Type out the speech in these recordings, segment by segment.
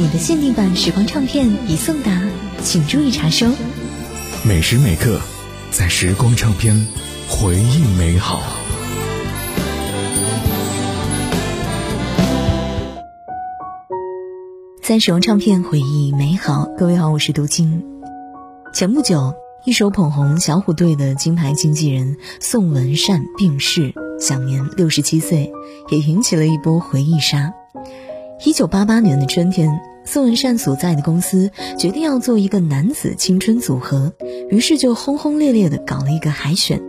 你的限定版时光唱片已送达，请注意查收。每时每刻，在时光唱片，回忆美好。在时光唱片，回忆美好。各位好，我是杜青。前不久，一手捧红小虎队的金牌经纪人宋文善病逝，享年六十七岁，也引起了一波回忆杀。一九八八年的春天，宋文善所在的公司决定要做一个男子青春组合，于是就轰轰烈烈地搞了一个海选。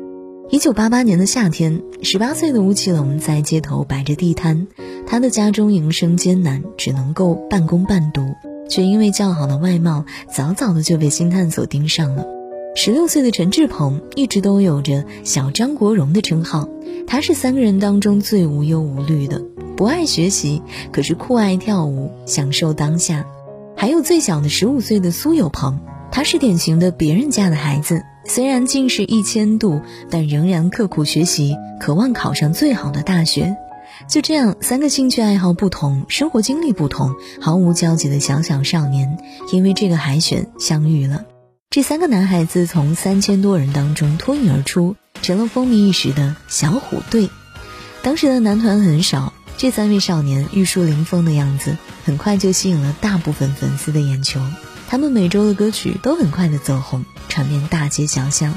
一九八八年的夏天，十八岁的吴奇隆在街头摆着地摊，他的家中营生艰难，只能够半工半读，却因为较好的外貌，早早的就被星探所盯上了。十六岁的陈志朋一直都有着“小张国荣”的称号，他是三个人当中最无忧无虑的，不爱学习，可是酷爱跳舞，享受当下。还有最小的十五岁的苏有朋，他是典型的别人家的孩子。虽然近视一千度，但仍然刻苦学习，渴望考上最好的大学。就这样，三个兴趣爱好不同、生活经历不同、毫无交集的小小少年，因为这个海选相遇了。这三个男孩子从三千多人当中脱颖而出，成了风靡一时的小虎队。当时的男团很少，这三位少年玉树临风的样子，很快就吸引了大部分粉丝的眼球。他们每周的歌曲都很快的走红，传遍大街小巷。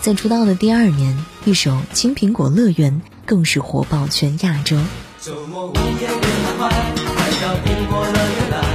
在出道的第二年，一首《青苹果乐园》更是火爆全亚洲。周末午夜别太快，快到苹果乐园来，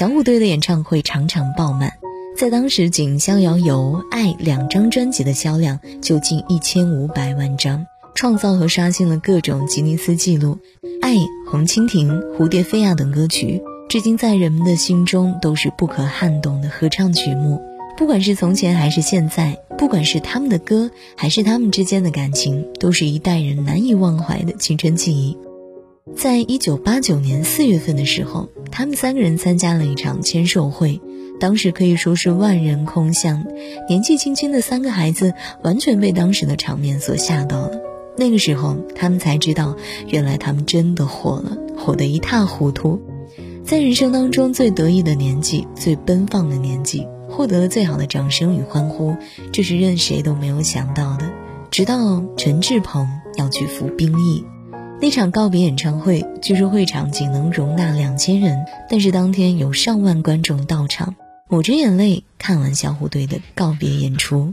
小虎队的演唱会场场爆满，在当时仅《逍遥游》《爱》两张专辑的销量就近一千五百万张，创造和刷新了各种吉尼斯纪录。《爱》《红蜻蜓》《蝴蝶飞呀》等歌曲，至今在人们的心中都是不可撼动的合唱曲目。不管是从前还是现在，不管是他们的歌还是他们之间的感情，都是一代人难以忘怀的青春记忆。在一九八九年四月份的时候，他们三个人参加了一场签售会，当时可以说是万人空巷。年纪轻轻的三个孩子完全被当时的场面所吓到了。那个时候，他们才知道，原来他们真的火了，火得一塌糊涂。在人生当中最得意的年纪，最奔放的年纪。获得了最好的掌声与欢呼，这是任谁都没有想到的。直到陈志朋要去服兵役，那场告别演唱会，据说会场仅能容纳两千人，但是当天有上万观众到场，抹着眼泪看完小虎队的告别演出。